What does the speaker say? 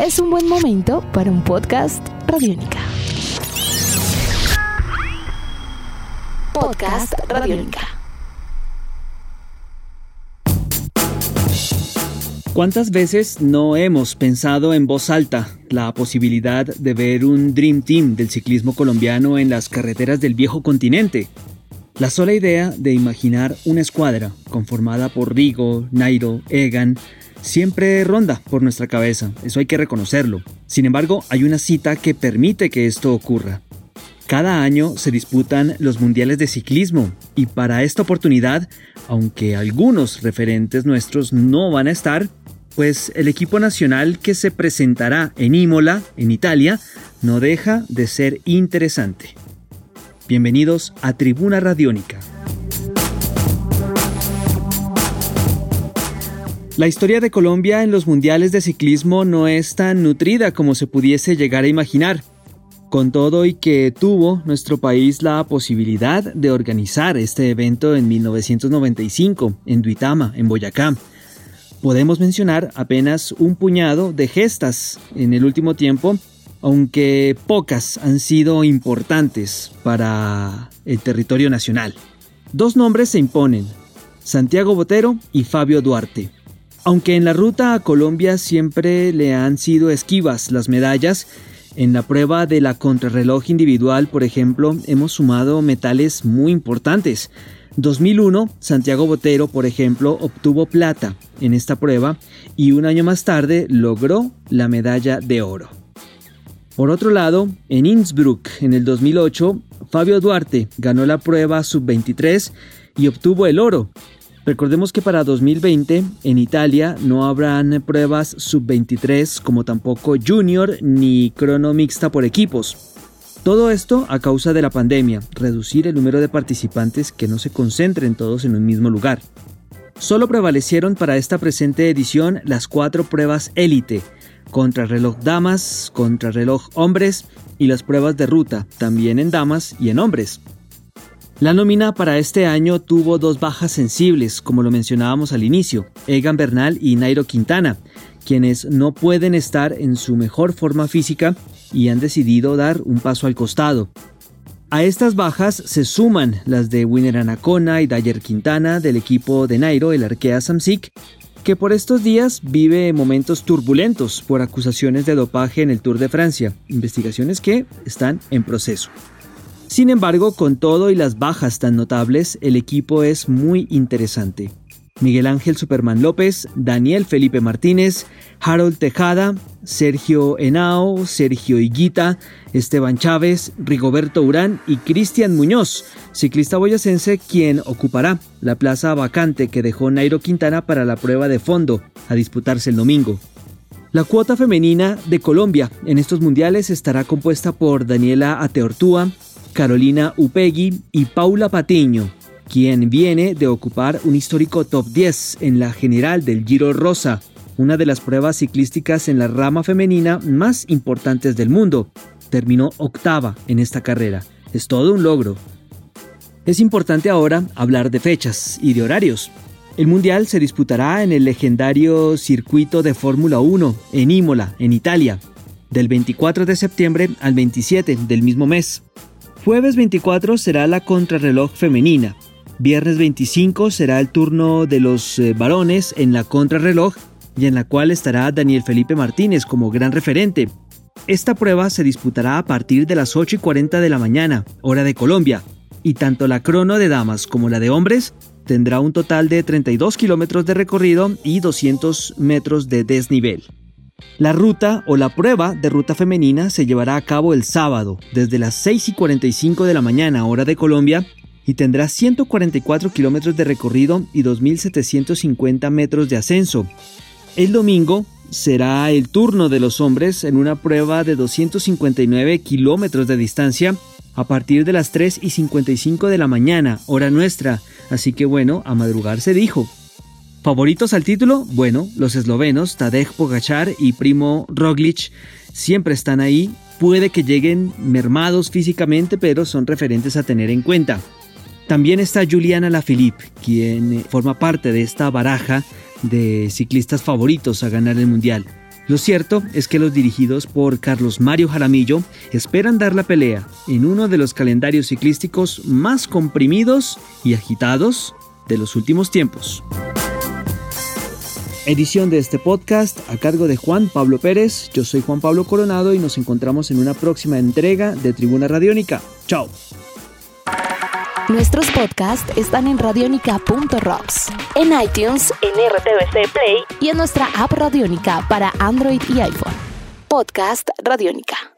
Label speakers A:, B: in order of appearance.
A: es un buen momento para un podcast Radiónica. Podcast Radiónica.
B: ¿Cuántas veces no hemos pensado en voz alta la posibilidad de ver un Dream Team del ciclismo colombiano en las carreteras del viejo continente? La sola idea de imaginar una escuadra conformada por Rigo, Nairo, Egan, siempre ronda por nuestra cabeza, eso hay que reconocerlo. Sin embargo, hay una cita que permite que esto ocurra. Cada año se disputan los mundiales de ciclismo y para esta oportunidad, aunque algunos referentes nuestros no van a estar, pues el equipo nacional que se presentará en Imola, en Italia, no deja de ser interesante. Bienvenidos a Tribuna Radiónica. La historia de Colombia en los mundiales de ciclismo no es tan nutrida como se pudiese llegar a imaginar. Con todo y que tuvo nuestro país la posibilidad de organizar este evento en 1995 en Duitama, en Boyacá, podemos mencionar apenas un puñado de gestas en el último tiempo, aunque pocas han sido importantes para el territorio nacional. Dos nombres se imponen, Santiago Botero y Fabio Duarte. Aunque en la ruta a Colombia siempre le han sido esquivas las medallas, en la prueba de la contrarreloj individual, por ejemplo, hemos sumado metales muy importantes. 2001, Santiago Botero, por ejemplo, obtuvo plata en esta prueba y un año más tarde logró la medalla de oro. Por otro lado, en Innsbruck, en el 2008, Fabio Duarte ganó la prueba sub-23 y obtuvo el oro, Recordemos que para 2020 en Italia no habrán pruebas sub-23 como tampoco junior ni crono mixta por equipos. Todo esto a causa de la pandemia, reducir el número de participantes que no se concentren todos en un mismo lugar. Solo prevalecieron para esta presente edición las cuatro pruebas élite, contrarreloj damas, contrarreloj hombres y las pruebas de ruta, también en damas y en hombres. La nómina para este año tuvo dos bajas sensibles, como lo mencionábamos al inicio, Egan Bernal y Nairo Quintana, quienes no pueden estar en su mejor forma física y han decidido dar un paso al costado. A estas bajas se suman las de Winner Anacona y Dyer Quintana del equipo de Nairo, el Arkea Samsic, que por estos días vive momentos turbulentos por acusaciones de dopaje en el Tour de Francia, investigaciones que están en proceso. Sin embargo, con todo y las bajas tan notables, el equipo es muy interesante. Miguel Ángel Superman López, Daniel Felipe Martínez, Harold Tejada, Sergio Henao, Sergio Higuita, Esteban Chávez, Rigoberto Urán y Cristian Muñoz, ciclista boyacense quien ocupará la plaza vacante que dejó Nairo Quintana para la prueba de fondo a disputarse el domingo. La cuota femenina de Colombia en estos mundiales estará compuesta por Daniela Ateortúa, Carolina Upegui y Paula Patiño, quien viene de ocupar un histórico top 10 en la general del Giro Rosa, una de las pruebas ciclísticas en la rama femenina más importantes del mundo. Terminó octava en esta carrera. Es todo un logro. Es importante ahora hablar de fechas y de horarios. El Mundial se disputará en el legendario circuito de Fórmula 1 en Imola, en Italia, del 24 de septiembre al 27 del mismo mes. Jueves 24 será la contrarreloj femenina. Viernes 25 será el turno de los eh, varones en la contrarreloj y en la cual estará Daniel Felipe Martínez como gran referente. Esta prueba se disputará a partir de las 8 y 40 de la mañana, hora de Colombia, y tanto la crono de damas como la de hombres tendrá un total de 32 kilómetros de recorrido y 200 metros de desnivel. La ruta o la prueba de ruta femenina se llevará a cabo el sábado, desde las 6 y 45 de la mañana, hora de Colombia, y tendrá 144 kilómetros de recorrido y 2.750 metros de ascenso. El domingo será el turno de los hombres en una prueba de 259 kilómetros de distancia a partir de las 3 y 55 de la mañana, hora nuestra. Así que bueno, a madrugar se dijo. ¿Favoritos al título? Bueno, los eslovenos Tadej Pogachar y Primo Roglic siempre están ahí. Puede que lleguen mermados físicamente, pero son referentes a tener en cuenta. También está Juliana Lafilippe, quien forma parte de esta baraja de ciclistas favoritos a ganar el Mundial. Lo cierto es que los dirigidos por Carlos Mario Jaramillo esperan dar la pelea en uno de los calendarios ciclísticos más comprimidos y agitados de los últimos tiempos. Edición de este podcast a cargo de Juan Pablo Pérez. Yo soy Juan Pablo Coronado y nos encontramos en una próxima entrega de Tribuna Radiónica. Chao.
A: Nuestros podcasts están en radionica.rocks, en iTunes, en RTVC Play y en nuestra app Radionica para Android y iPhone. Podcast Radionica.